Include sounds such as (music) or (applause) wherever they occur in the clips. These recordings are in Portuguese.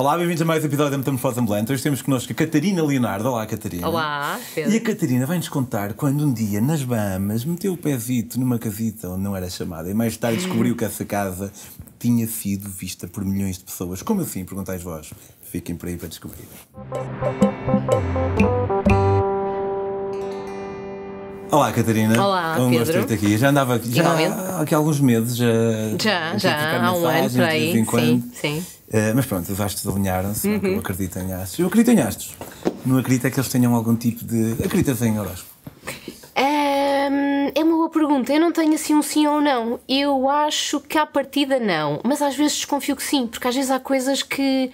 Olá, bem-vindos a mais um episódio da Metamorfose Ambulante. Hoje temos connosco a Catarina Leonardo. Olá, Catarina. Olá, Pedro. E a Catarina vai-nos contar quando um dia, nas Bahamas, meteu o pezito numa casita onde não era chamada e mais tarde descobriu que essa casa tinha sido vista por milhões de pessoas. Como assim? Perguntais vós. Fiquem por aí para descobrir. Olá, Catarina. Olá, é um gosto Pedro. de aqui. Já andava aqui, já Igualmente. há há alguns meses. Já, Já, já, há um ano por aí. Sim, sim. Eh, mas pronto, os astros alinharam-se, é Uhum. eu acredito em astros. Eu acredito em astros. Não acredito é que eles tenham algum tipo de. Acreditas em horóscopo? É uma boa pergunta. Eu não tenho assim um sim ou não. Eu acho que à partida não, mas às vezes desconfio que sim, porque às vezes há coisas que.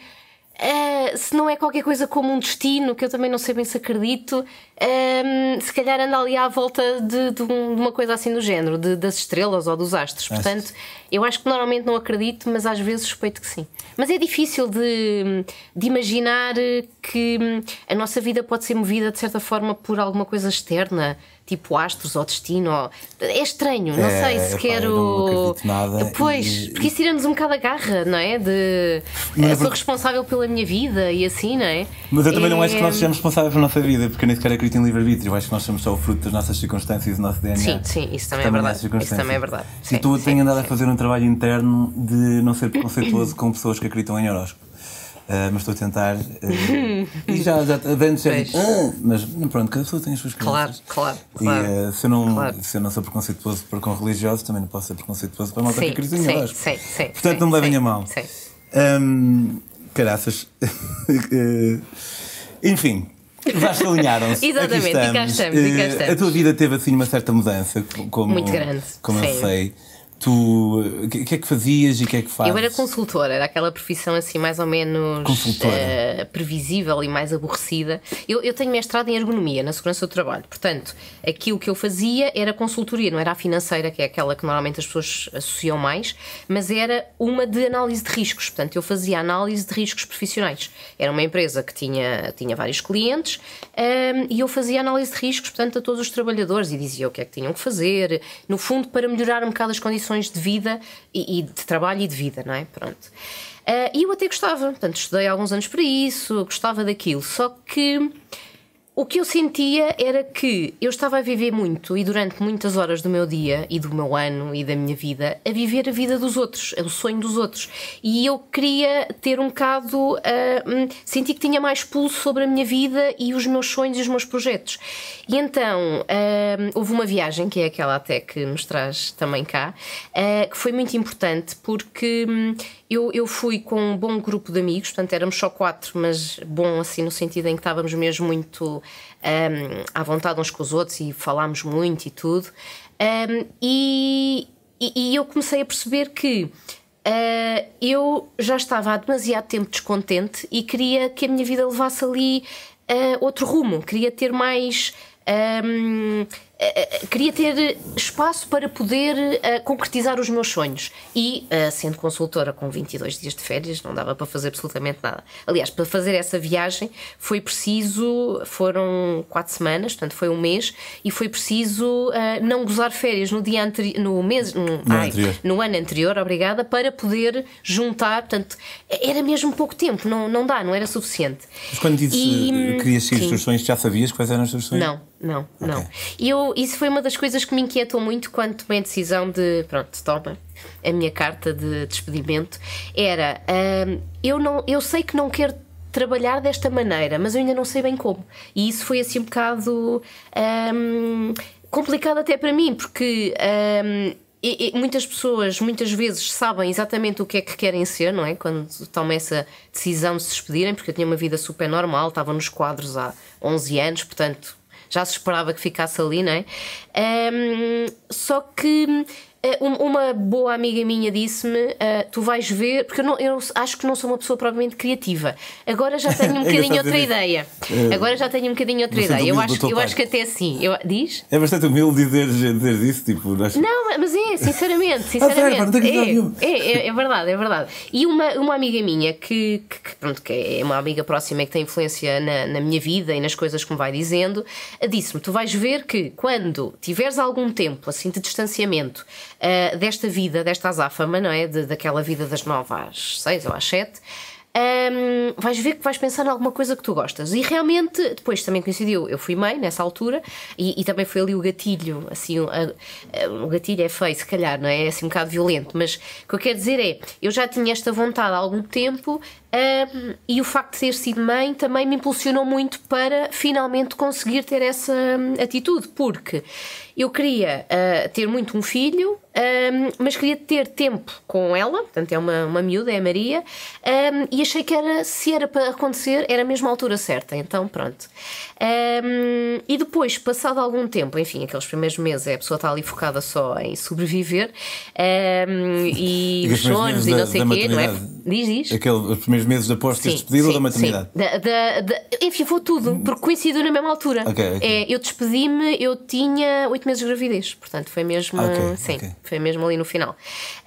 ah, se não é qualquer coisa como um destino, que eu também não sei bem se acredito, ahm, se calhar anda ali à volta de, de um- uma coisa assim do género, de- das estrelas ou dos astros. Portanto, eu acho que normalmente não acredito, mas às vezes suspeito que sim. Mas é difícil de, de imaginar que hum, a nossa vida pode ser movida de certa forma por alguma coisa externa, tipo astros ou destino. ou- É estranho, não É, sei se epá, quero. não acredito nada Pois, e- porque isso tira-nos um bocado a garra, não é? De Não é eu sou porque- responsável pela minha vida e assim, não é? Mas eu também não É- acho que nós sejamos responsáveis pela nossa vida, porque eu nem sequer acredito em livre-arbítrio. Acho que nós somos só o fruto das nossas circunstâncias e do nosso DNA. Sim, sim, isso também é verdade. Isso também é verdade. E Sim, tu sim, tens andado a sim. fazer um trabalho interno de não ser preconceituoso com pessoas que acreditam em horóscopo. Ah, mas estou a tentar. ah, e já, já antes já Pois. digo, ah, mas pronto, cada pessoa tem as suas Claro, crenças. claro, E claro. ah, se, eu não, Claro. se eu não sou preconceituoso para com religiosos, também não posso ser preconceituoso para malta que acredita em sim, horóscopo. sim, sim, Portanto, sim, não me levem sim, a mal. sim. Hum, caraças. (laughs) Enfim. Astros alinharam-se. Exatamente, e cá estamos, e cá Eh, estamos. A tua vida teve assim uma certa mudança, como, Muito grande, como eu sim. sei. Tu, o que, que é que fazias e o que é que fazes? Eu era consultora, era aquela profissão assim mais ou menos eh, previsível e mais aborrecida. Eu, eu tenho mestrado em ergonomia na segurança do trabalho, portanto, aquilo que eu fazia era consultoria, não era a financeira, que é aquela que normalmente as pessoas associam mais, mas era uma de análise de riscos. Portanto, eu fazia análise de riscos profissionais. Era uma empresa que tinha, tinha vários clientes ehm, e eu fazia análise de riscos, portanto, a todos os trabalhadores e dizia o que é que tinham que fazer, no fundo, para melhorar um bocado as condições de vida e, e de trabalho e de vida, não é? Pronto. Ah, E eu até gostava, portanto, estudei alguns anos para isso, gostava daquilo, só que o que eu sentia era que eu estava a viver muito e durante muitas horas do meu dia e do meu ano e da minha vida a viver a vida dos outros, o sonho dos outros. E eu queria ter um bocado. hum, senti que tinha mais pulso sobre a minha vida e os meus sonhos e os meus projetos. E então ah, houve uma viagem, que é aquela até que nos traz também cá, ah, que foi muito importante porque. Eu, eu fui com um bom grupo de amigos, portanto éramos só quatro, mas bom assim no sentido em que estávamos mesmo muito ahm, à vontade uns com os outros e falámos muito e tudo. Ahm, e, e, eu comecei a perceber que ah, eu já estava há demasiado tempo descontente e queria que a minha vida levasse ali ah, outro rumo, queria ter mais. ah, queria ter espaço para poder ah, concretizar os meus sonhos. E, ah, sendo consultora com 22 dias de férias, não dava para fazer absolutamente nada. Aliás, para fazer essa viagem foi preciso, foram quatro semanas, portanto foi um mês, e foi preciso ah, não gozar férias no dia anterior, no mês, no, ai, anterior. no ano anterior, obrigada, para poder juntar. Portanto, era mesmo pouco tempo, não, não dá, não era suficiente. Mas quando dizes E, que querias seguir os teus sonhos, já sabias quais eram os teus sonhos? Não, não, não. E eu, isso foi uma das coisas que me inquietou muito quando tomei a decisão de, pronto, toma a minha carta de despedimento. Era, hum, eu, não, eu sei que não quero trabalhar desta maneira, mas eu ainda não sei bem como. E isso foi assim um bocado hum, complicado até para mim, porque. hum, e- e muitas pessoas muitas vezes sabem exatamente o que é que querem ser, não é? Quando tomam essa decisão de se despedirem, porque eu tinha uma vida super normal, estava nos quadros há 11 anos, portanto já se esperava que ficasse ali, não é? Ahm, só que um- uma boa amiga minha disse-me: ah, Tu vais ver, porque eu, não- eu acho que não sou uma pessoa propriamente criativa. Agora já tenho (laughs) um É bocadinho engraçado outra ideia. isso. Agora já tenho um bocadinho outra Bastante ideia. Eu acho, eu acho que até assim. Eu, diz? É bastante humilde dizer, dizer isso, tipo, nós- Não, mas é, sinceramente, sério, sinceramente. não nenhum. é, é, é verdade, é verdade. E uma, uma amiga minha que, que, que, pronto, que é uma amiga próxima e que tem influência na, na minha vida e nas coisas que me vai dizendo, disse-me: Tu vais ver que quando tiveres algum tempo assim de distanciamento ah, desta vida, desta azáfama, não é? De, daquela vida das nove às seis ou às sete. um, vais ver que vais pensar em alguma coisa que tu gostas. E realmente, depois também coincidiu, eu fui mãe nessa altura e, e também foi ali o gatilho, assim, o gatilho é feio, se calhar, não é? É assim um bocado violento, mas o que eu quero dizer é, eu já tinha esta vontade há algum tempo um, e o facto de ter sido mãe também me impulsionou muito para finalmente conseguir ter essa hum, atitude, porque eu queria uh, ter muito um filho, um, mas queria ter tempo com ela, portanto é uma, uma miúda, é a Maria, um, e achei que era, se era para acontecer, era mesmo a altura certa, então pronto. E depois, passado algum tempo, enfim, aqueles primeiros meses, a pessoa está ali focada só em sobreviver e, e os sonhos e não sei o quê, não é? Diz, diz. Aquele, os primeiros meses após teres despedido ou da maternidade? Da, da, da, enfim, vou tudo, porque coincidiu na mesma altura. Okay, okay. É, eu despedi-me, eu tinha oito meses de gravidez, portanto foi mesmo. Okay, sim, foi mesmo ali no final.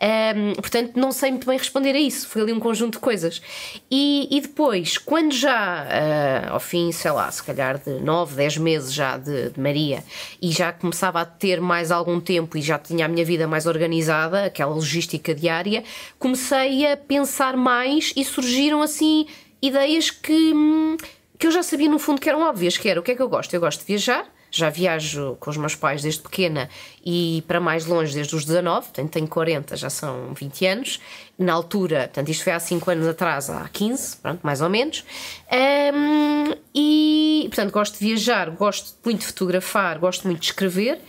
Um, portanto, não sei muito bem responder a isso, foi ali um conjunto de coisas. E, e depois, quando já, uh, ao fim, sei lá, se calhar de 9, 10 meses já de, de, Maria, e já começava a ter mais algum tempo e já tinha a minha vida mais organizada, aquela logística diária, comecei a pensar mais e surgiram assim ideias que, hum, que eu já sabia no fundo que eram óbvias, que era o que é que eu gosto? Eu gosto de viajar, já viajo com os meus pais desde pequena e para mais longe desde os 19, portanto tenho 40, já são 20 anos. Na altura, portanto isto foi há 5 anos atrás, há 15, pronto, mais ou menos. Um, e, portanto, gosto de viajar, gosto muito de fotografar, gosto muito de escrever.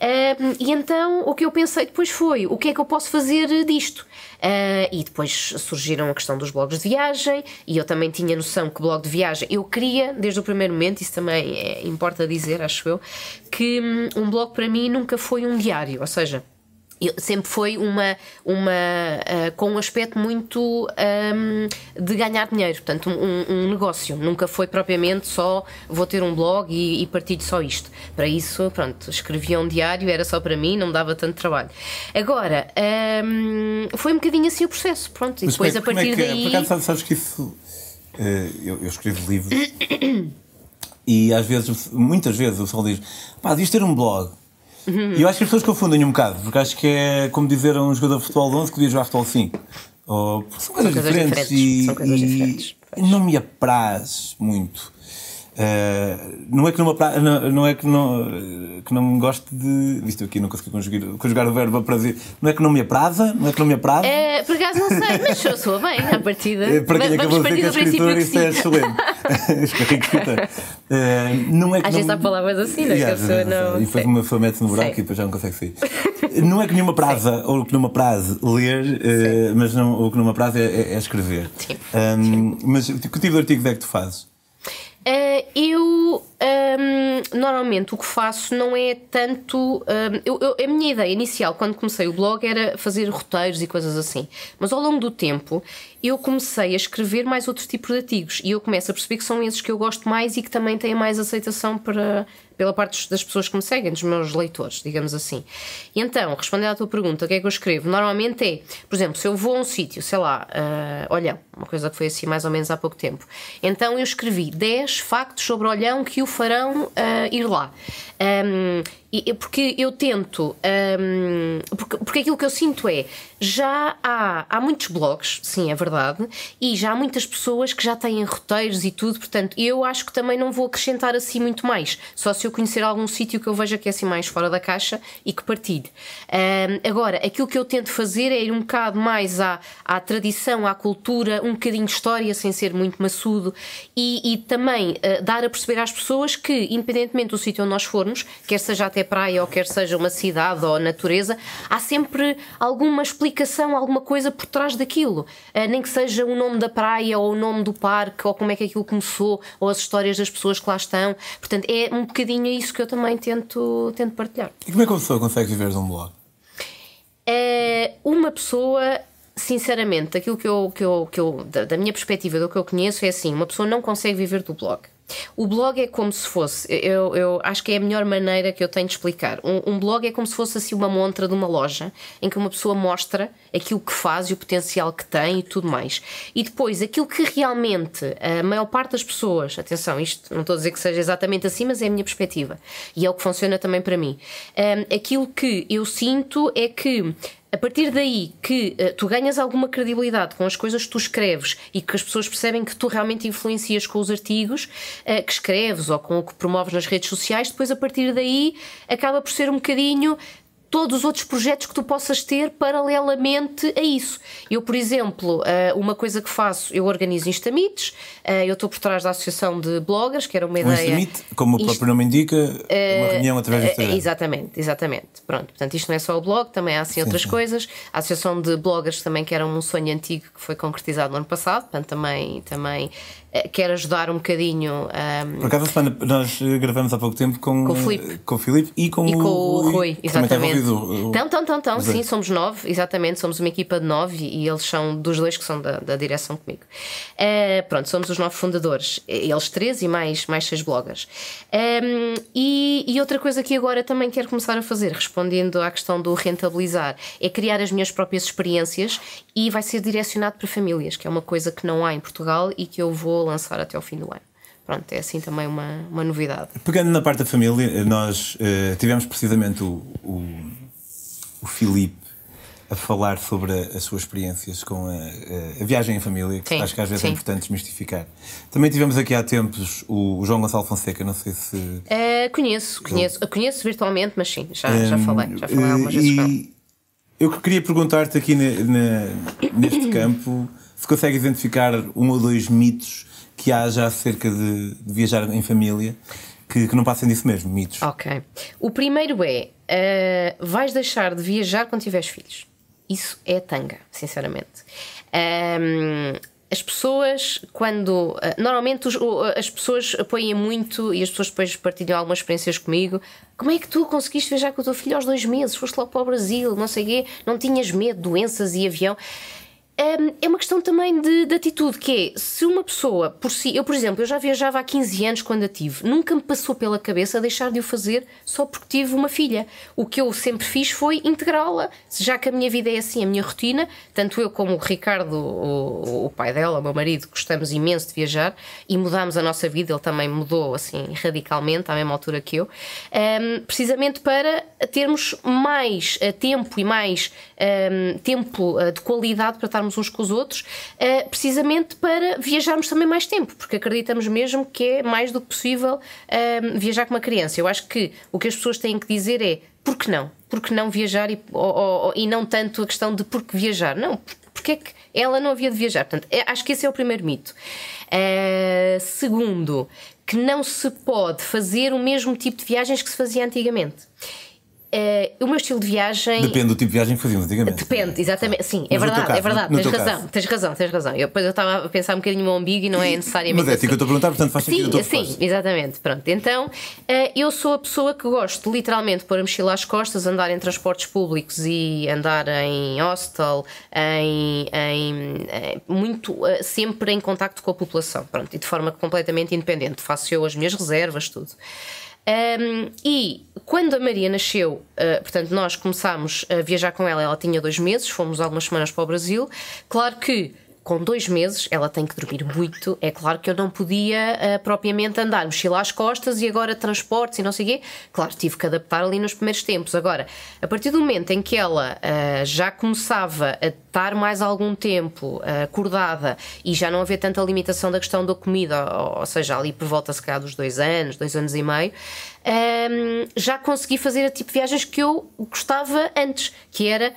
Um, e então o que eu pensei depois foi: o que é que eu posso fazer disto? Uh, e depois surgiram a questão dos blogs de viagem, e eu também tinha noção que blog de viagem eu queria, desde o primeiro momento, isso também é, importa dizer, acho eu, que um, um blog para mim nunca foi um diário, ou seja, sempre foi uma, uma uh, com um aspecto muito um, de ganhar dinheiro, portanto, um, um, negócio. Nunca foi propriamente só vou ter um blog e, e partilho só isto. Para isso, pronto, escrevia um diário, era só para mim, não me dava tanto trabalho. Agora, um, foi um bocadinho assim o processo, pronto, e Mas depois é, a partir é que, daí. Por acaso, sabes que isso. Uh, eu, eu escrevo livros (coughs) e às vezes, muitas vezes, o pessoal diz: pá, devias ter um blog. E eu acho que as pessoas confundem um bocado, porque acho que é como dizer a um jogador de futebol de 11 que podia jogar futebol 5. Ou, são coisas, são diferentes, coisas diferentes, e, são coisas e diferentes. não me apraz muito. Uh, não é que não, apraz, não, não, é que não, que não me gosto de. Visto aqui, não consegui conjugar, conjugar o verbo a prazer. Não é que não me apraza, não é que não me apraz. É, por acaso não sei, mas sou, sou bem à partida. É, para quem acabou de dizer que é escritor, isso é excelente. (laughs) Uh, não é que Às vezes há palavras assim, não é? Yeah, que a pessoa não. E depois uma pessoa mete no buraco Sei. e depois já não consegue sair. não é que nenhuma praza, ou que numa praze ler, uh, mas não, o que numa praze é, é, é escrever. Sim. Um, mas que tipo de artigos é que tu fazes? Uh, eu um, normalmente o que faço não é tanto. Um, eu, eu- a minha ideia inicial, quando comecei o blog, era fazer roteiros e coisas assim. Mas ao longo do tempo eu comecei a escrever mais outros tipos de artigos e eu começo a perceber que são esses que eu gosto mais e que também têm mais aceitação para, pela parte das pessoas que me seguem, dos meus leitores, digamos assim. E então, respondendo à tua pergunta, o que é que eu escrevo? Normalmente é, por exemplo, se eu vou a um sítio, sei lá, uh, Olhão, uma coisa que foi assim mais ou menos há pouco tempo, então eu escrevi 10 factos sobre Olhão que o farão uh, ir lá. Um, porque eu tento. Um, porque, porque aquilo que eu sinto é. Já há, há muitos blogs, sim, é verdade, e já há muitas pessoas que já têm roteiros e tudo, portanto, eu acho que também não vou acrescentar assim muito mais. Só se eu conhecer algum sítio que eu veja que é assim mais fora da caixa e que partilhe. Um, agora, aquilo que eu tento fazer é ir um bocado mais à, à tradição, à cultura, um bocadinho de história, sem ser muito maçudo, e, e também uh, dar a perceber às pessoas que, independentemente do sítio onde nós formos, quer seja até praia ou quer seja uma cidade ou natureza, há sempre alguma explicação, alguma coisa por trás daquilo. Uh, nem que seja o nome da praia ou o nome do parque ou como é que aquilo começou ou as histórias das pessoas que lá estão. Portanto, é um bocadinho isso que eu também tento, tento partilhar. E como é que uma pessoa consegue viver de um blog? É uma pessoa sinceramente, aquilo que eu, que eu, que eu da, da minha perspectiva, do que eu conheço, é assim: uma pessoa não consegue viver do blog. O blog é como se fosse, eu, eu acho que é a melhor maneira que eu tenho de explicar. Um, um, blog é como se fosse assim uma montra de uma loja em que uma pessoa mostra aquilo que faz e o potencial que tem e tudo mais. E depois, aquilo que realmente a maior parte das pessoas, atenção, isto não estou a dizer que seja exatamente assim, mas é a minha perspectiva e é o que funciona também para mim. Um, aquilo que eu sinto é que A partir daí que uh, tu ganhas alguma credibilidade com as coisas que tu escreves e que as pessoas percebem que tu realmente influencias com os artigos uh, que escreves ou com o que promoves nas redes sociais, depois a partir daí acaba por ser um bocadinho todos os outros projetos que tu possas ter paralelamente a isso. Eu, por exemplo, eh, uma coisa que faço, eu organizo Instamites, eh, eu estou por trás da Associação de Bloggers, que era uma ideia. Um como o próprio nome indica, é uma reunião através do Instagram. Exatamente, exatamente. Pronto, portanto, isto não é só o blog, também há assim outras sim. coisas. A Associação de Bloggers também, que era um sonho antigo que foi concretizado no ano passado, portanto, também, também eh, quer ajudar um bocadinho. Um, Por acaso, semana, nós gravamos há pouco tempo com, com o Filipe, com o Filipe e com, e com o, o Rui. Exatamente. Então, então, então, sim, somos nove, exatamente, somos uma equipa de nove e eles são dos dois que são da, da direção comigo. Uh, pronto, somos os nove fundadores, eles três e mais, mais seis bloggers. Um, e, e outra coisa que agora também quero começar a fazer, respondendo à questão do rentabilizar, é criar as minhas próprias experiências e vai ser direcionado para famílias, que é uma coisa que não há em Portugal e que eu vou vou lançar até ao fim do ano. Pronto, é assim também uma, uma novidade. Pegando na parte da família, nós uh, tivemos precisamente o, o, o Filipe a falar sobre as suas experiências com a, a viagem em família, que sim, acho que às vezes é sim. é importante desmistificar. Também tivemos aqui há tempos o, o João Gonçalo Fonseca, não sei se. Uh, conheço, conheço. Eu... Conheço virtualmente, mas sim, já, um, já falei, já falei algumas vezes com Eu queria perguntar-te aqui na, na, neste (coughs) campo se consegue identificar um ou dois mitos que há já acerca de, de viajar em família que, que, não passem disso mesmo, mitos. Ok. O primeiro é: uh, vais deixar de viajar quando tiveres filhos. Isso é tanga, sinceramente. Um, as pessoas, quando. Uh, normalmente os, as pessoas apoiam muito e as pessoas depois partilham algumas experiências comigo. Como é que tu conseguiste viajar com o teu filho aos dois meses? Foste logo para o Brasil, não sei o quê, não tinhas medo doenças e avião é uma questão também de, de, atitude, que é, se uma pessoa por si, eu por exemplo, eu já viajava há 15 anos quando a tive, nunca me passou pela cabeça deixar de o fazer só porque tive uma filha. O que eu sempre fiz foi integrá-la, já que a minha vida é assim, a minha rotina, tanto eu como o Ricardo, o, o pai dela, o meu marido, gostamos imenso de viajar e mudámos a nossa vida, ele também mudou assim radicalmente à mesma altura que eu, um, precisamente para termos mais uh, tempo e mais um, tempo uh, de qualidade para estarmos uns com os outros, uh, precisamente para viajarmos também mais tempo, porque acreditamos mesmo que é mais do que possível uh, viajar com uma criança. Eu acho que o que as pessoas têm que dizer é por que não? Por que não viajar e, ou, ou, e não tanto a questão de por que viajar? Não, porque é que ela não havia de viajar? Portanto, é, acho que esse é o primeiro mito. Uh, segundo, que não se pode fazer o mesmo tipo de viagens que se fazia antigamente. Uh, o meu estilo de viagem. Depende do tipo de viagem que fazíamos antigamente. Depende, exatamente. Sim, é verdade, caso, é verdade. tens razão, tens razão, tens razão. Eu, depois eu estava a pensar um bocadinho no umbigo e não é necessariamente. Mas é assim que eu estou a perguntar, portanto faz sentido. Sim, sim, exatamente. Pronto, então uh, eu sou a pessoa que gosto literalmente de pôr a mochila às costas, andar em transportes públicos e andar em hostel, em, em, em eh, muito, uh, sempre em contacto com a população. Pronto, e de forma completamente independente. Faço eu as minhas reservas, tudo. Um, e quando a Maria nasceu, uh, portanto, nós começámos a viajar com ela, ela tinha dois meses, fomos algumas semanas para o Brasil. Claro que com dois meses, ela tem que dormir muito. É claro que eu não podia uh, propriamente andar, mochila às costas e agora transportes e não sei o quê. Claro, tive que adaptar ali nos primeiros tempos. Agora, a partir do momento em que ela uh, já começava a estar mais algum tempo uh, acordada e já não havia tanta limitação da questão da comida, ou, ou seja, ali por volta se calhar dos dois anos, dois anos e meio, um, ehm, já consegui fazer a tipo de viagens que eu gostava antes, que era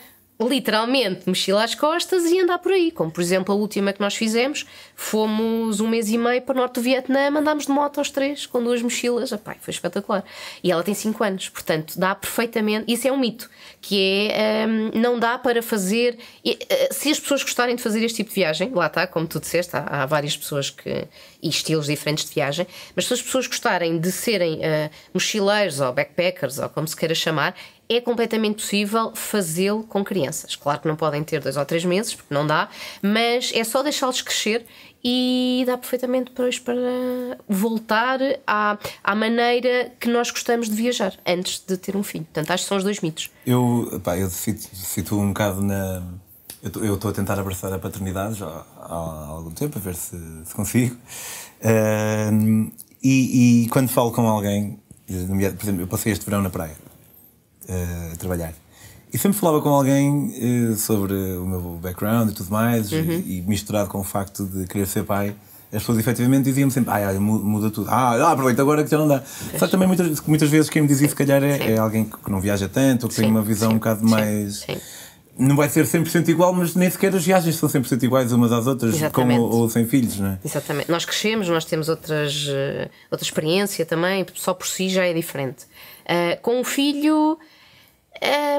literalmente mochila às costas e andar por aí. Como por exemplo a última que nós fizemos, fomos um mês e meio para o norte do Vietnã, andámos de moto aos três com duas mochilas. Epá, foi espetacular. E ela tem 5 anos, portanto dá perfeitamente. Isso é um mito, que é um, não dá para fazer. Eh, se as pessoas gostarem de fazer este tipo de viagem, lá está, como tu disseste, há, há várias pessoas que. e estilos diferentes de viagem, mas se as pessoas gostarem de serem uh, mochileiros ou backpackers ou como se queira chamar, é completamente possível fazê-lo com crianças. Claro que não podem ter dois ou três meses, porque não dá, mas é só deixá-los crescer e dá perfeitamente depois para voltar à, à maneira que nós gostamos de viajar antes de ter um filho. Portanto, acho que são os dois mitos. Eu, pá, eu situo um bocado na. Eu estou a tentar abraçar a paternidade já há, há algum tempo, a ver se, se consigo. Uh, e, e, quando falo com alguém, por exemplo, eu passei este verão na praia a trabalhar. E sempre falava com alguém uh, sobre o meu background e tudo mais, uhum. e, e, misturado com o facto de querer ser pai, as pessoas efetivamente diziam-me sempre: ah, muda tudo, ah, ah, aproveita agora que já não dá. Só que também muitas, muitas vezes quem me diz isso, se calhar, é, é alguém que não viaja tanto, ou que sim, tem uma visão sim, um bocado sim, mais. Não vai ser 100% igual, mas nem sequer as viagens são 100% iguais umas às outras, Exatamente. com ou, ou sem filhos, não é? Exatamente. Nós crescemos, nós temos outras, uh, outra experiência também, só por si já é diferente. Uh, com o filho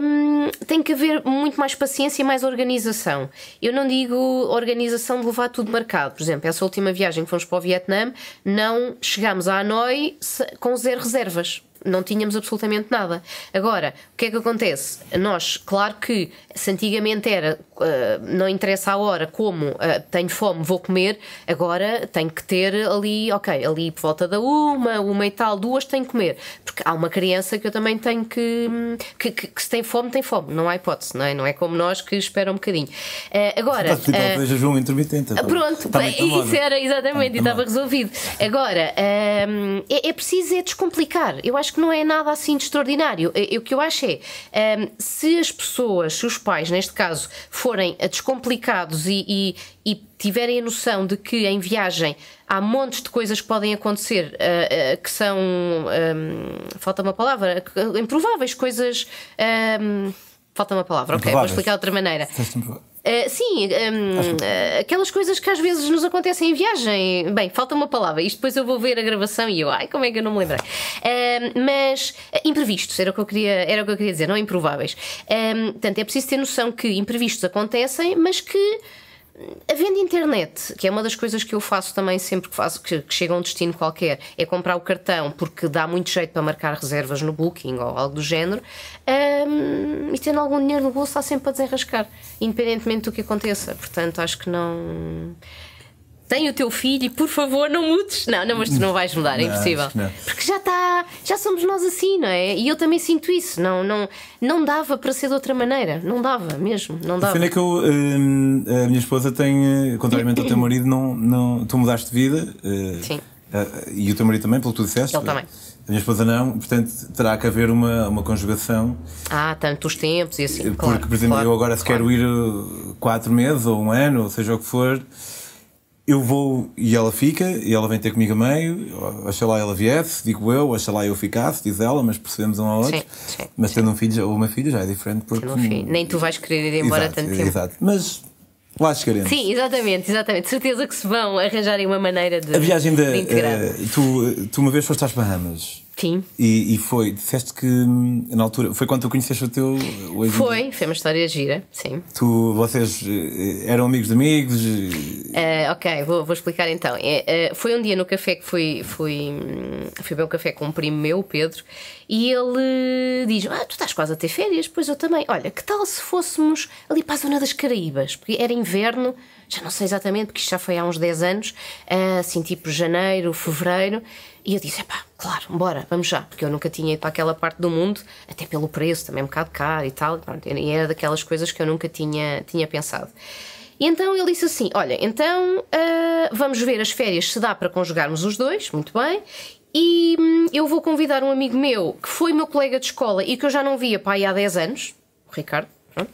um, tem que haver muito mais paciência e mais organização. Eu não digo organização de levar tudo marcado. Por exemplo, essa última viagem que fomos para o Vietnã, não chegámos a Hanoi com zero reservas não tínhamos absolutamente nada. Agora, o que é que acontece? Nós, claro que se antigamente era uh, não interessa a hora como uh, tenho fome, vou comer, agora tenho que ter ali, ok, ali por volta da uma, uma e tal, duas tenho que comer. Porque há uma criança que eu também tenho que. que, que, que se tem fome, tem fome, não há hipótese, não é? Não é como nós que esperam um bocadinho. Uh, agora. Tipo, uh, jejum intermitente. Pronto, (laughs) isso era exatamente, e estava resolvido. Agora, é, é preciso é descomplicar. Eu acho que não é nada assim de extraordinário. O que eu acho é, um, se as pessoas, se os pais, neste caso, forem descomplicados e, e, e tiverem a noção de que em viagem há montes de coisas que podem acontecer uh, uh, que são. Um, falta uma palavra, improváveis, coisas. Um, falta uma palavra, ok, vou explicar de outra maneira. Uh, sim, um, uh, eh, aquelas coisas que às vezes nos acontecem em viagem. Bem, falta uma palavra, isto depois eu vou ver a gravação e eu, ai, como é que eu não me lembrei? Uh, mas imprevistos, era o, que eu queria, era o que eu queria dizer, não improváveis. portanto, é preciso ter noção que imprevistos acontecem, mas que Havendo internet, que é uma das coisas que eu faço também sempre que faço que, que chega a um destino qualquer, é comprar o cartão porque dá muito jeito para marcar reservas no Booking ou algo do género, um, e tendo algum dinheiro no bolso está sempre a desenrascar, independentemente do que aconteça. Portanto, acho que não tem o teu filho e por favor não mudes. Não, não, mas tu não vais mudar, é impossível. Porque já está, já somos nós assim, não é? E eu também sinto isso. Não, não, não dava para ser de outra maneira. Não dava mesmo. Não dava. A é que eu, hum, a minha esposa tem, contrariamente ao teu marido, não, não, tu mudaste de vida. Uh, Sim. Uh, e o teu marido também, pelo que tu disseste. Ele também. A minha esposa não, portanto terá que haver uma, uma conjugação. Ah, tanto os tempos e assim. Porque, claro, por exemplo, claro, eu agora se claro. quero ir quatro meses ou um ano, ou seja o que for, eu vou e ela fica, e ela vem ter comigo a meio, lá ela viesse, digo eu, lá eu ficasse, diz ela, mas percebemos um ao outro. Sim, sim, mas tendo sim. um filho ou uma filha já é diferente porque. Um Nem tu vais querer ir embora exato, tanto tempo. Exato, mas lá chegaremos. Sim, exatamente, exatamente. Certeza que se vão arranjarem uma maneira de. A viagem da. Uh, tu, tu uma vez foste às Bahamas. Sim. E, e, foi, disseste que hum, na altura, foi quando tu conheceste o teu. Foi, foi uma história gira, sim. Tu, vocês eh, eram amigos de amigos? Uh, ok, vou, vou explicar então. Uh, foi um dia no café que fui, fui, hum, fui beber um café com um primo meu, o Pedro, e ele diz: Ah, tu estás quase a ter férias? Pois eu também. Olha, que tal se fôssemos ali para a zona das Caraíbas? Porque era inverno, já não sei exatamente, porque isto já foi há uns 10 anos, assim tipo janeiro, fevereiro. E eu disse: pá, claro, bora, vamos já, porque eu nunca tinha ido para aquela parte do mundo, até pelo preço, também um bocado caro e tal. E era daquelas coisas que eu nunca tinha, tinha pensado. E então ele disse assim: Olha, então uh, vamos ver as férias se dá para conjugarmos os dois, muito bem. E hum, eu vou convidar um amigo meu que foi meu colega de escola e que eu já não via aí há 10 anos, o Ricardo Pronto.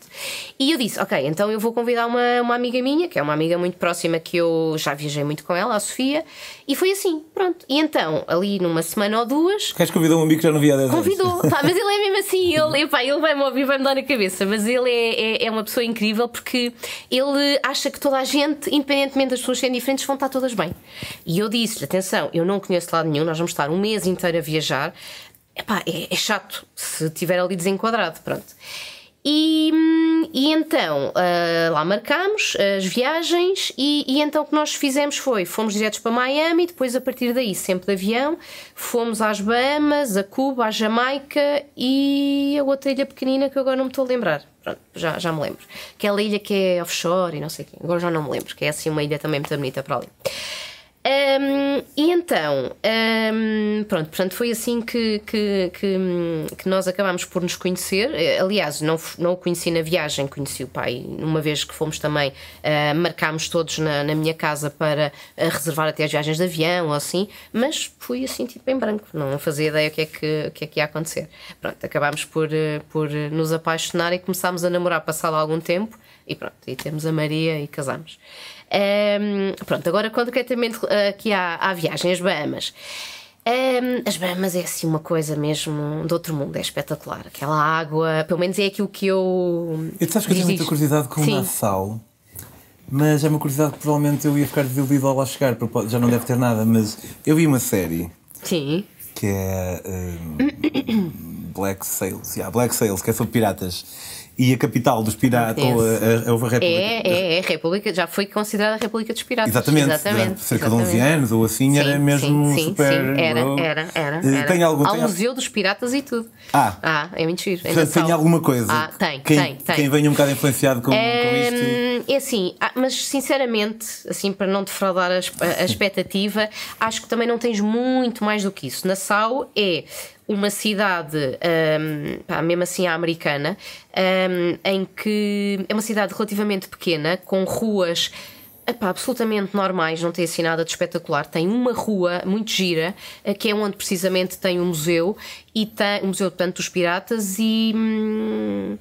E eu disse: Ok, então eu vou convidar uma, uma amiga minha, que é uma amiga muito próxima que eu já viajei muito com ela, a Sofia, e foi assim, pronto. E então, ali numa semana ou duas. Queres convidar um amigo que já não via há 10 Convidou, (laughs) pá, mas ele é mesmo assim, ele, epá, ele vai-me ouvir, vai-me dar na cabeça, mas ele é, é, é, uma pessoa incrível porque ele acha que toda a gente, independentemente das pessoas serem diferentes, vão estar todas bem. E eu disse-lhe: Atenção, eu não conheço lado nenhum, nós vamos estar um mês inteiro a viajar. Epá, é, é chato se estiver ali desenquadrado, pronto. E, e então uh, lá marcámos as viagens, e, e, então o que nós fizemos foi: fomos diretos para Miami, depois a partir daí, sempre de avião, fomos às Bahamas, a Cuba, à Jamaica e a outra ilha pequenina que agora não me estou a lembrar. Pronto, já, já me lembro. Aquela ilha que é offshore e não sei o quê, agora já não me lembro, que é assim uma ilha também muito bonita para ali. Um, e então, um, pronto, portanto, foi assim que, que, que, que, nós acabámos por nos conhecer. Aliás, não, não o conheci na viagem, conheci o pai uma vez que fomos também, uh, marcámos todos na, na, minha casa para uh, reservar até as viagens de avião ou assim, mas fui assim, tipo em branco, não fazia ideia o que é que, o que, é que ia acontecer. Pronto, acabámos por, uh, por nos apaixonar e começámos a namorar passado algum tempo e pronto, e temos a Maria e casamos. Um, pronto, agora concretamente aqui à, à viagem às Bahamas. Um, as Bahamas é assim uma coisa mesmo de outro mundo, é espetacular. Aquela água, pelo menos é aquilo que eu. Eu sabes que eu tenho muita curiosidade com Sim. Nassau, mas é uma curiosidade que provavelmente eu ia ficar desiludido ao lá chegar, porque já não deve ter nada. Mas eu vi uma série. Sim. Que é. Um, Black Sails. Yeah, Black Sails, que é sobre piratas e a capital dos piratas, ou a, a, a, República. É, é, é, a República, já foi considerada a República dos Piratas. Exatamente, exatamente cerca exatamente. de 11 anos ou assim, sim, era mesmo sim, super. Sim, era, era, era. Eh, era. Tem algum, Há um museu dos piratas e tudo. Ah, ah é mentira. É tem alguma coisa. Ah, tem, quem, tem, tem. Quem venha um bocado influenciado com, é, com isto. É assim, ah, mas sinceramente, assim, para não defraudar a, a expectativa, acho que também não tens muito mais do que isso. Nassau é uma cidade, um, pá, mesmo assim a americana, um, em que é uma cidade relativamente pequena, com ruas. Epá, absolutamente normais, não tem assim nada de espetacular. Tem uma rua muito gira, eh, que é onde precisamente tem um museu, e tem o um Museu portanto, dos Piratas, e. Hum,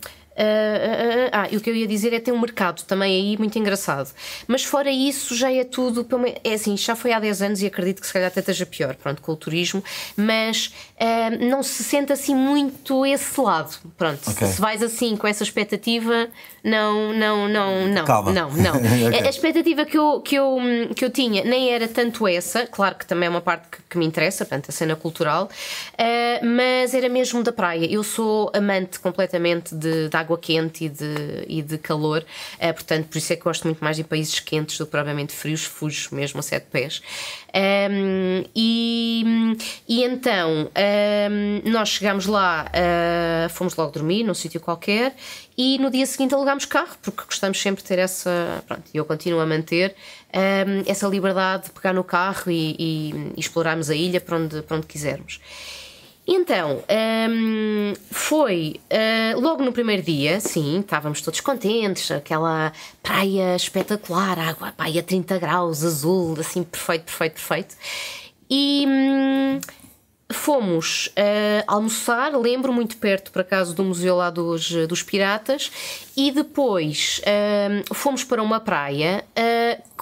ah, e o que eu ia dizer é ter um mercado também aí muito engraçado. Mas fora isso, já é tudo. É assim, já foi há 10 anos e acredito que se calhar até esteja pior, pronto, com o turismo, mas uh, não se sente assim muito esse lado. Pronto, okay. se vais assim com essa expectativa, não, não, não, não. Calma. Não, não. (laughs) okay. A expectativa que eu, que, eu, que eu tinha nem era tanto essa, claro que também é uma parte que, que me interessa, portanto, a cena cultural, uh, mas era mesmo da praia. Eu sou amante completamente de, de água quente e de, e de calor, uh, portanto, por isso é que gosto muito mais de países quentes do que provavelmente frios, fujo mesmo a sete pés. Um, e, e então um, nós chegámos lá, uh, fomos logo dormir num sítio qualquer e no dia seguinte alugámos carro, porque gostamos sempre de ter essa. Pronto, eu continuo a manter um, essa liberdade de pegar no carro e, e, e explorarmos a ilha para onde, para onde quisermos. Então, um, foi uh, logo no primeiro dia, sim, estávamos todos contentes, aquela praia espetacular, água, praia 30 graus, azul, assim, perfeito, perfeito, perfeito. E. Um, Fomos uh, almoçar, lembro, muito perto, por acaso, do museu lá dos, dos Piratas, e depois uh, fomos para uma praia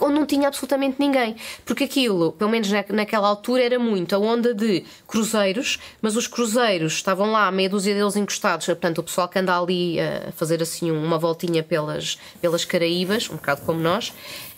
onde não tinha absolutamente ninguém. Porque aquilo, pelo menos na, naquela altura, era muito a onda de cruzeiros, mas os cruzeiros estavam lá, meia dúzia deles encostados, portanto, o pessoal que anda ali a fazer assim uma voltinha pelas, pelas Caraíbas, um bocado como nós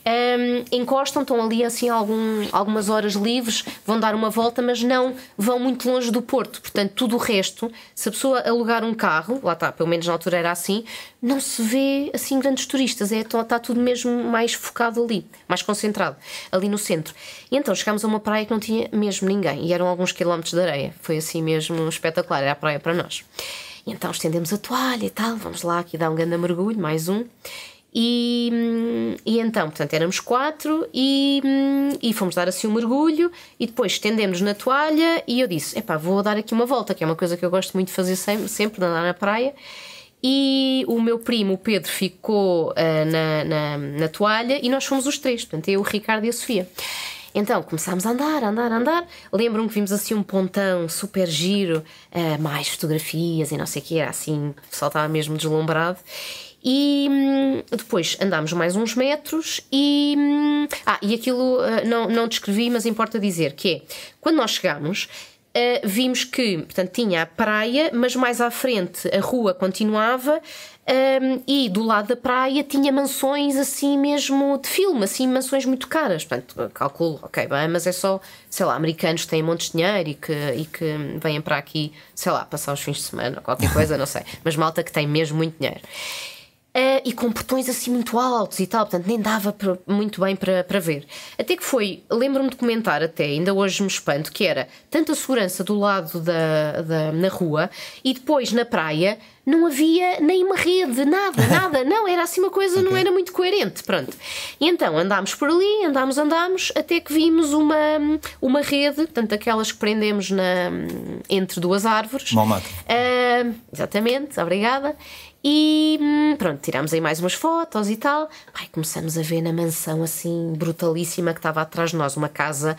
um, encostam, estão ali assim algum, algumas horas livres, vão dar uma volta, mas não vão muito longe do porto. Portanto, tudo o resto, se a pessoa alugar um carro, lá está, pelo menos na altura era assim, não se vê assim grandes turistas, é, está, está tudo mesmo mais focado ali, mais concentrado, ali no centro. E então chegámos a uma praia que não tinha mesmo ninguém, e eram alguns quilómetros de areia, foi assim mesmo espetacular, era a praia para nós. E então estendemos a toalha e tal, vamos lá aqui dar um grande mergulho, mais um. E, e então, portanto, éramos quatro e, e fomos dar assim um mergulho e depois estendemos na toalha e eu disse: epá, vou dar aqui uma volta, que é uma coisa que eu gosto muito de fazer sempre, sempre de andar na praia. E o meu primo, o Pedro, ficou uh, na, na, na, toalha e nós fomos os três, portanto, eu, o Ricardo e a Sofia. Então começámos a andar, a andar, a andar. Lembro-me que vimos assim um pontão super giro, uh, mais fotografias e não sei o que, era assim, o pessoal estava mesmo deslumbrado. E hum, depois andámos mais uns metros e. Hum, ah, e aquilo uh, não, não descrevi, mas importa dizer que é quando nós chegámos. Uh, vimos que, portanto, tinha a praia, mas mais à frente a rua continuava um, e do lado da praia tinha mansões assim mesmo de filme, assim mansões muito caras. Portanto, calculo, ok, bem, mas é só, sei lá, americanos que têm montes de dinheiro e que, e que vêm para aqui, sei lá, passar os fins de semana, qualquer coisa, não sei. Mas malta que tem mesmo muito dinheiro. Uh, e com portões assim muito altos e tal, portanto nem dava pra, muito bem para, para ver. Até que foi, lembro-me de comentar até, ainda hoje me espanto, que era tanta segurança do lado da, da na rua e depois na praia não havia nem uma rede, nada, (laughs) nada, não, era assim uma coisa, okay. não era muito coerente, pronto. E então andámos por ali, andámos, andámos, até que vimos uma, uma rede, portanto aquelas que prendemos na, entre duas árvores. Uh, exatamente, obrigada. E hum, pronto, tirámos aí mais umas fotos e tal. Pai, começamos a ver na mansão assim brutalíssima que estava atrás de nós, uma casa,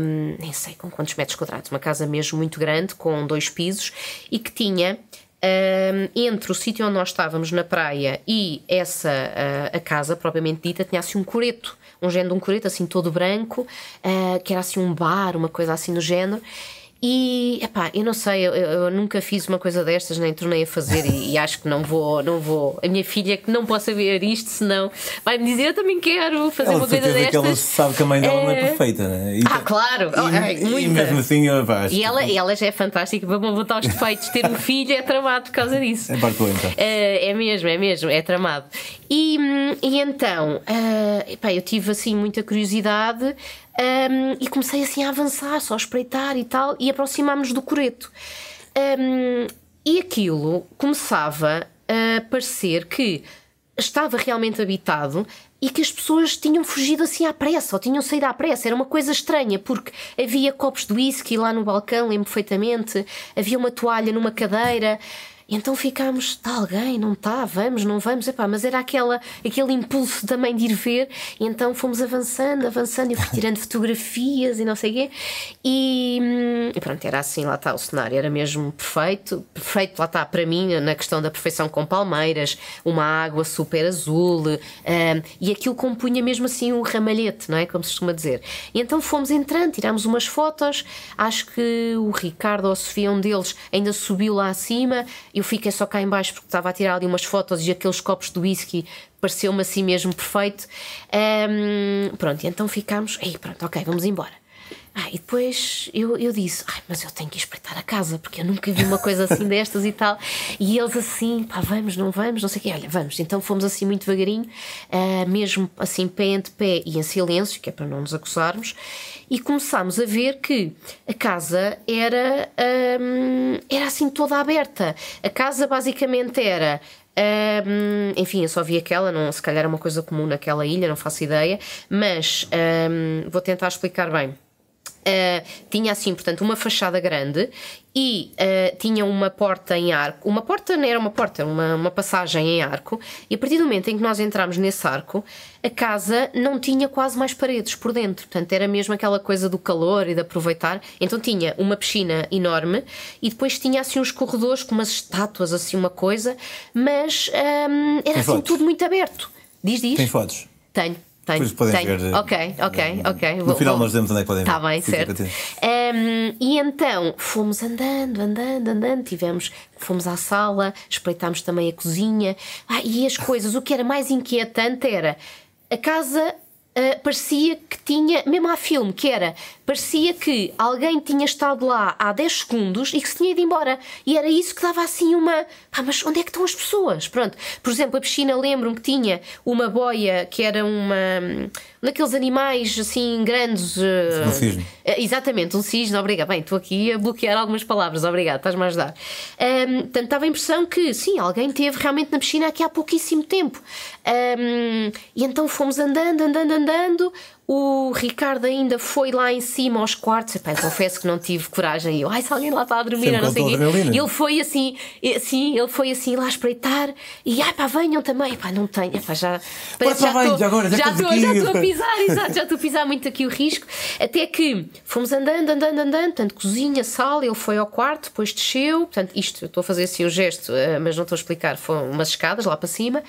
hum, nem sei com quantos metros quadrados, uma casa mesmo muito grande, com dois pisos e que tinha. Um, entre o sítio onde nós estávamos na praia e essa uh, a casa propriamente dita tinha assim um coreto, um género de um coreto assim todo branco, uh, que era assim um bar, uma coisa assim do género. E, epá, eu não sei, eu, eu, nunca fiz uma coisa destas, nem tornei a fazer e, e, acho que não vou, não vou. A minha filha que não possa ver isto, senão vai-me dizer eu também quero fazer ela uma coisa destas. que ela sabe que a mãe dela é... não é perfeita, né? E, ah, claro! E, oh, e mesmo assim eu acho. E ela, ela já é fantástica, vamos botar os defeitos. Ter um filho é tramado por causa disso. É barculenta. É, é mesmo, é mesmo, é tramado. E, e então, uh, epá, eu tive assim muita curiosidade um, e comecei assim a avançar, só a espreitar e tal, e aproximámos do coreto. Um, e aquilo começava a parecer que estava realmente habitado e que as pessoas tinham fugido assim à pressa ou tinham saído à pressa. Era uma coisa estranha porque havia copos de whisky lá no balcão, lembro perfeitamente, havia uma toalha numa cadeira. Então ficámos, está alguém, não está, vamos, não vamos, epá, mas era aquela, aquele impulso também de ir ver, e então fomos avançando, avançando, e fui (laughs) tirando fotografias e não sei o quê, e, e, pronto, era assim, lá está o cenário, era mesmo perfeito, perfeito, lá está, para mim, na questão da perfeição com palmeiras, uma água super azul, um, e aquilo compunha mesmo assim um ramalhete, não é? Como se costuma dizer. E então fomos entrando, tirámos umas fotos, acho que o Ricardo ou a Sofia, um deles, ainda subiu lá acima, eu fiquei só cá embaixo porque estava a tirar ali umas fotos e aqueles copos de whisky pareceu-me assim mesmo perfeito. Um, pronto, então ficámos, aí pronto, ok, vamos embora. Ah, e depois eu, eu disse: Ai, mas eu tenho que espreitar a casa, porque eu nunca vi uma coisa assim (laughs) destas e tal. E eles assim: pá, vamos, não vamos, não sei o quê. Olha, vamos. Então fomos assim muito devagarinho, uh, mesmo assim pé ante pé e em silêncio, que é para não nos acusarmos. E começámos a ver que a casa era, um, era assim toda aberta. A casa basicamente era um, enfim, eu só vi aquela, não, se calhar é uma coisa comum naquela ilha, não faço ideia, mas um, vou tentar explicar bem. Uh, tinha assim, portanto, uma fachada grande e uh, tinha uma porta em arco. Uma porta não era uma porta, uma, uma passagem em arco. E a partir do momento em que nós entramos nesse arco, a casa não tinha quase mais paredes por dentro. Portanto, era mesmo aquela coisa do calor e de aproveitar. Então tinha uma piscina enorme e depois tinha assim uns corredores com umas estátuas, assim, uma coisa, mas um, ehm, era Tem assim fotos? tudo muito aberto. Diz, diz. Tem fotos? Tenho. Tenho, Depois podem tenho. ver. Ok, ok, ok. No vou, final vou... nós demos onde é que podem tá ver. Está bem, certo. Um, e então fomos andando, andando, andando, tivemos, fomos à sala, espreitámos também a cozinha. Ah, e as coisas, o que era mais inquietante era a casa Uh, parecia que tinha, mesmo há filme, que era, parecia que alguém tinha estado lá há 10 segundos e que se tinha ido embora. E era isso que dava assim uma. Ah, mas onde é que estão as pessoas? Pronto. Por exemplo, a piscina, lembro-me que tinha uma boia que era uma daqueles animais assim grandes. Um cisne. Uh, exatamente, um cisne, obrigado. Bem, estou aqui a bloquear algumas palavras, obrigado, estás-me a ajudar. Um, portanto, estava a impressão que sim, alguém teve realmente na piscina aqui há pouquíssimo tempo. Um, e então fomos andando, andando, andando. O Ricardo ainda foi lá em cima aos quartos. Epá, confesso que não tive coragem. Eu, ai, se alguém lá está a dormir, não sei o. Ele foi assim, sim, ele foi assim lá espreitar e ai, pá, venham também. Epá, não tenho, epá, já. Parece, já estou já agora, já, já estou a pisar, (laughs) exato, já estou a pisar muito aqui o risco. Até que fomos andando, andando, andando, portanto, cozinha, sala, ele foi ao quarto, depois desceu. Portanto, isto, eu estou a fazer assim o gesto, eh, mas não estou a explicar. Foram umas escadas lá para cima.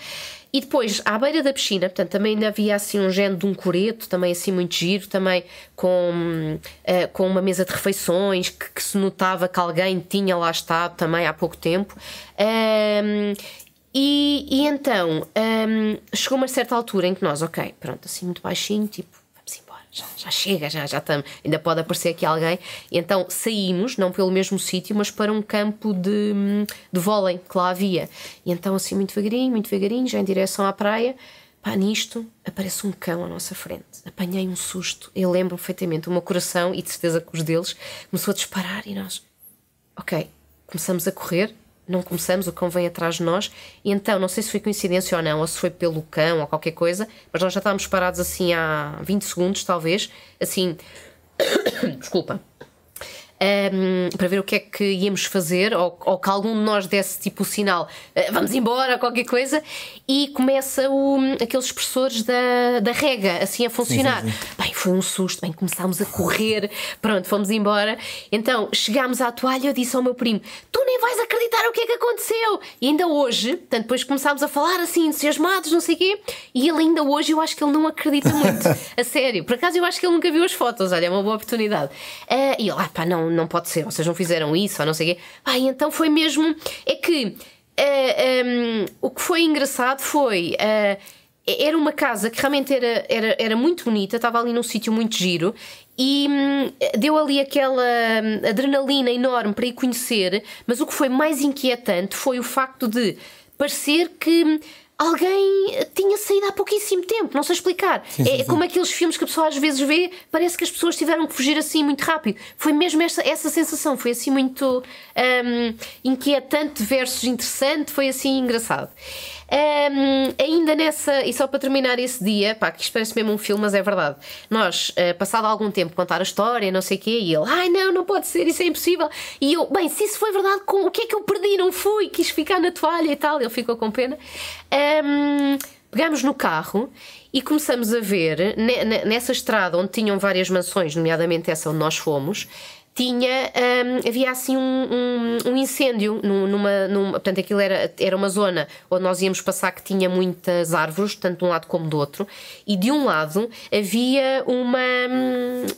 E depois, à beira da piscina, portanto, também ainda havia assim um género de um coreto, também assim muito giro, também com, uh, com uma mesa de refeições, que, que, se notava que alguém tinha lá estado também há pouco tempo. Um, e, e, então, um, chegou uma certa altura em que nós, ok, pronto, assim muito baixinho, tipo. Já, já chega, já, estamos, ainda pode aparecer aqui alguém. E então saímos, não pelo mesmo sítio, mas para um campo de, de vôlei que lá havia. E então, assim, muito devagarinho, muito devagarinho, já em direção à praia. Pá, nisto aparece um cão à nossa frente. Apanhei um susto. Eu lembro perfeitamente. O meu coração, e de certeza que os deles, começou a disparar e nós. Ok, começamos a correr. Não começamos, o cão vem atrás de nós. E então, não sei se foi coincidência ou não, ou se foi pelo cão ou qualquer coisa, mas nós já estávamos parados assim há 20 segundos, talvez. Assim. (coughs) Desculpa um, para ver o que é que íamos fazer, ou, ou que algum de nós desse tipo o sinal uh, vamos embora, qualquer coisa, e começa o, aqueles expressores da, da rega assim a funcionar. Sim, sim, sim. Bem, foi um susto, bem, começámos a correr, pronto, fomos embora. Então chegámos à toalha, eu disse ao meu primo: Tu nem vais acreditar o que é que aconteceu. E ainda hoje, portanto, depois começámos a falar assim, entusiasmados, não sei o quê, e ele ainda hoje eu acho que ele não acredita muito, (laughs) a sério. Por acaso eu acho que ele nunca viu as fotos, olha, é uma boa oportunidade. Uh, e ele, ah, pá, não, não pode ser, vocês não fizeram isso, ou não sei o quê. Ah, então foi mesmo. É que uh, eh, um, ehm, o que foi engraçado foi. Uh, era uma casa que realmente era, era, era muito bonita, estava ali num sítio muito giro e hum, deu ali aquela hum, adrenalina enorme para ir conhecer, mas o que foi mais inquietante foi o facto de parecer que hum, alguém tinha saído há pouquíssimo tempo, não sei explicar. Sim, sim, é sim. como aqueles filmes que a pessoa às vezes vê, parece que as pessoas tiveram que fugir assim muito rápido. Foi mesmo essa, essa sensação, foi assim muito um, inquietante versus interessante, foi assim engraçado. Um, ainda nessa, e só para terminar esse dia, pá, que isto parece mesmo um filme, mas é verdade. Nós, uh, passado algum tempo, contar a história, não sei o quê, e ele, ai não, não pode ser, isso é impossível. E eu, bem, se isso foi verdade, com, o que é que eu perdi? Não fui, quis ficar na toalha e tal. Ele ficou com pena. Um, no carro e começamos a ver nessa estrada onde tinham várias mansões, nomeadamente essa onde nós fomos tinha um, havia assim um, um, um incêndio numa, numa, portanto aquilo era, era uma zona onde nós íamos passar que tinha muitas árvores tanto de um lado como do outro e de um lado havia uma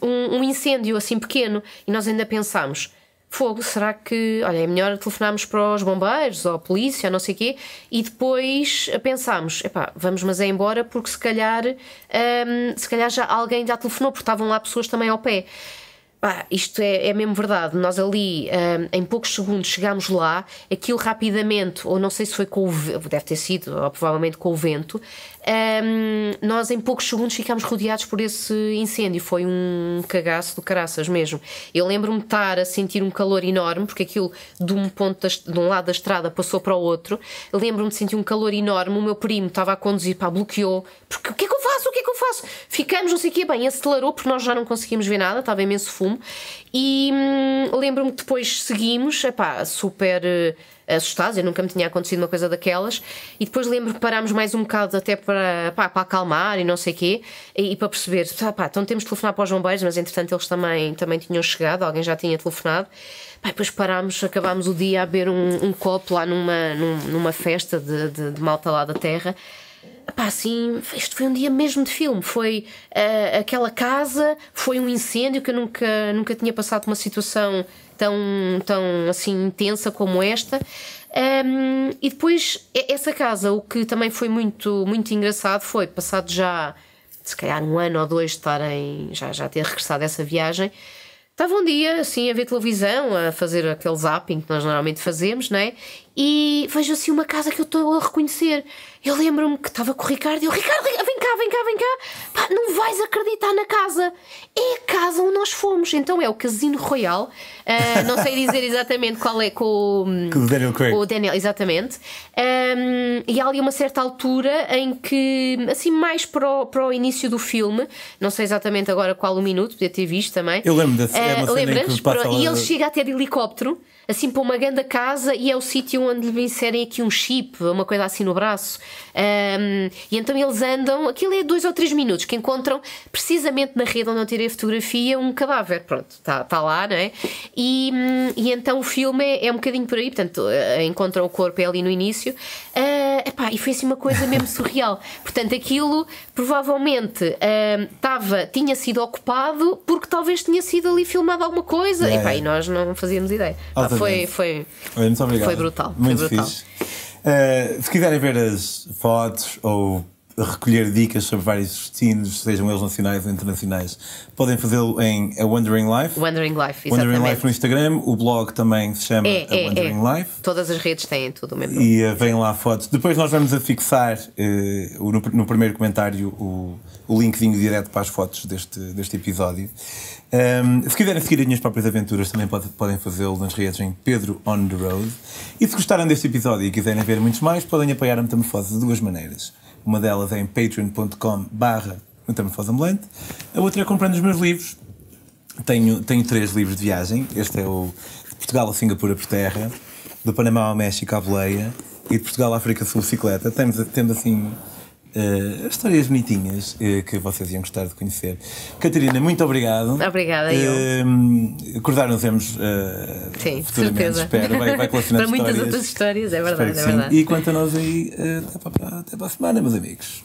um, um incêndio assim pequeno e nós ainda pensámos fogo, será que olha, é melhor telefonarmos para os bombeiros ou a polícia, não sei o quê? E depois pensámos, epá, vamos mas é embora porque se calhar um, se calhar já alguém já telefonou porque estavam lá pessoas também ao pé Isto é, é mesmo verdade. Nós ali, um, em poucos segundos, chegámos lá, aquilo rapidamente, ou não sei se foi com o deve ter sido, ou provavelmente com o vento, um, nós em poucos segundos ficámos rodeados por esse incêndio. Foi um cagaço do caraças mesmo. Eu lembro-me de estar a sentir um calor enorme, porque aquilo de um ponto de um lado da estrada passou para o outro. Lembro-me de sentir um calor enorme. O meu primo estava a conduzir, pá, bloqueou. Porque o que é que eu faço? O que é que eu faço? Ficamos, não sei o quê, bem, acelerou porque nós já não conseguimos ver nada, estava imenso fumo. E hum, lembro-me que depois seguimos, epá, super assustados, eu nunca me tinha acontecido uma coisa daquelas. E depois lembro que parámos mais um bocado até para, pá, para acalmar e não sei o quê, e, e, para perceber, pá, então temos de telefonar para os bombeiros, mas entretanto eles também, também tinham chegado, alguém já tinha telefonado. Pá, depois parámos, acabámos o dia a beber um, um copo lá numa, numa festa de, de, de malta lá da terra. Pá, assim, isto foi um dia mesmo de filme. Foi uh, aquela casa, foi um incêndio que eu nunca, nunca tinha passado uma situação tão, tão assim intensa como esta. Um, e depois, essa casa, o que também foi muito, muito engraçado foi, passado já, se calhar um ano ou dois de estarem, já, já ter regressado essa viagem, Estava um dia assim a ver televisão, a fazer aquele zapping que nós normalmente fazemos, não é? E vejo assim uma casa que eu estou a reconhecer. Eu lembro-me que estava com o Ricardo e eu, Ricardo, vem cá, vem cá, vem cá. Pá, não vais acreditar na casa. Casa onde nós fomos. Então é o Casino Royal. Uh, não sei dizer exatamente qual é com, com o Daniel Craig. o Daniel, exatamente. Um, e há ali uma certa altura em que, assim, mais para o, para o início do filme, não sei exatamente agora qual o minuto, podia ter visto também. Eu lembro desse, é uh, lembras? E ele chega até de helicóptero assim para uma grande casa e é o sítio onde lhe inserem aqui um chip, uma coisa assim no braço. Um, e então eles andam, aquilo é dois ou três minutos, que encontram precisamente na rede onde eu tirei a fotografia um cadáver. Pronto, está tá lá, não é? E, e então o filme é, é um bocadinho por aí, portanto, uh, encontram o corpo é ali no início. Uh, epá, e foi assim uma coisa mesmo (laughs) surreal. Portanto, aquilo provavelmente uh, tinha sido ocupado porque talvez tinha sido ali filmado alguma coisa. Yeah, epá, yeah. E nós não fazíamos ideia. Foi, foi, foi brutal. Muito foi brutal. fixe. Uh, se quiserem ver as fotos ou recolher dicas sobre vários destinos, sejam eles nacionais ou internacionais, podem fazê-lo em A Wandering Life. Wandering Life, exatamente. Wandering Life no Instagram, o blog também se chama É, A é, Wandering é. Life. Todas as redes têm tudo o mesmo. E uh, vêm lá fotos. Depois nós vamos a fixar uh, o- no, no primeiro comentário o, o linkzinho direto para as fotos deste, deste episódio. Um, se quiserem seguir as minhas próprias aventuras, também pode- podem fazê-lo nas redes em Pedro On The Road. E se gostaram deste episódio e quiserem ver muitos mais, podem apoiar a Metamorfose de duas maneiras. Uma delas é em patreon.com barra Metamorfose Ambulante. A outra é comprando os meus livros. Tenho, tenho três livros de viagem. Este é o de Portugal a Singapura por terra, do Panamá ao México à boleia e de Portugal à África Sul bicicleta. Temos, temos assim eh, histórias bonitinhas eh, que vocês iam gostar de conhecer. Catarina, muito obrigado. Obrigada, eu. Eh, Acordar nos vemos eh, Sim, certeza. espero. Vai, vai colecionando (laughs) Para muitas histórias. outras histórias, é verdade, é verdade. E quanto a nós aí, até para, até para a semana, meus amigos.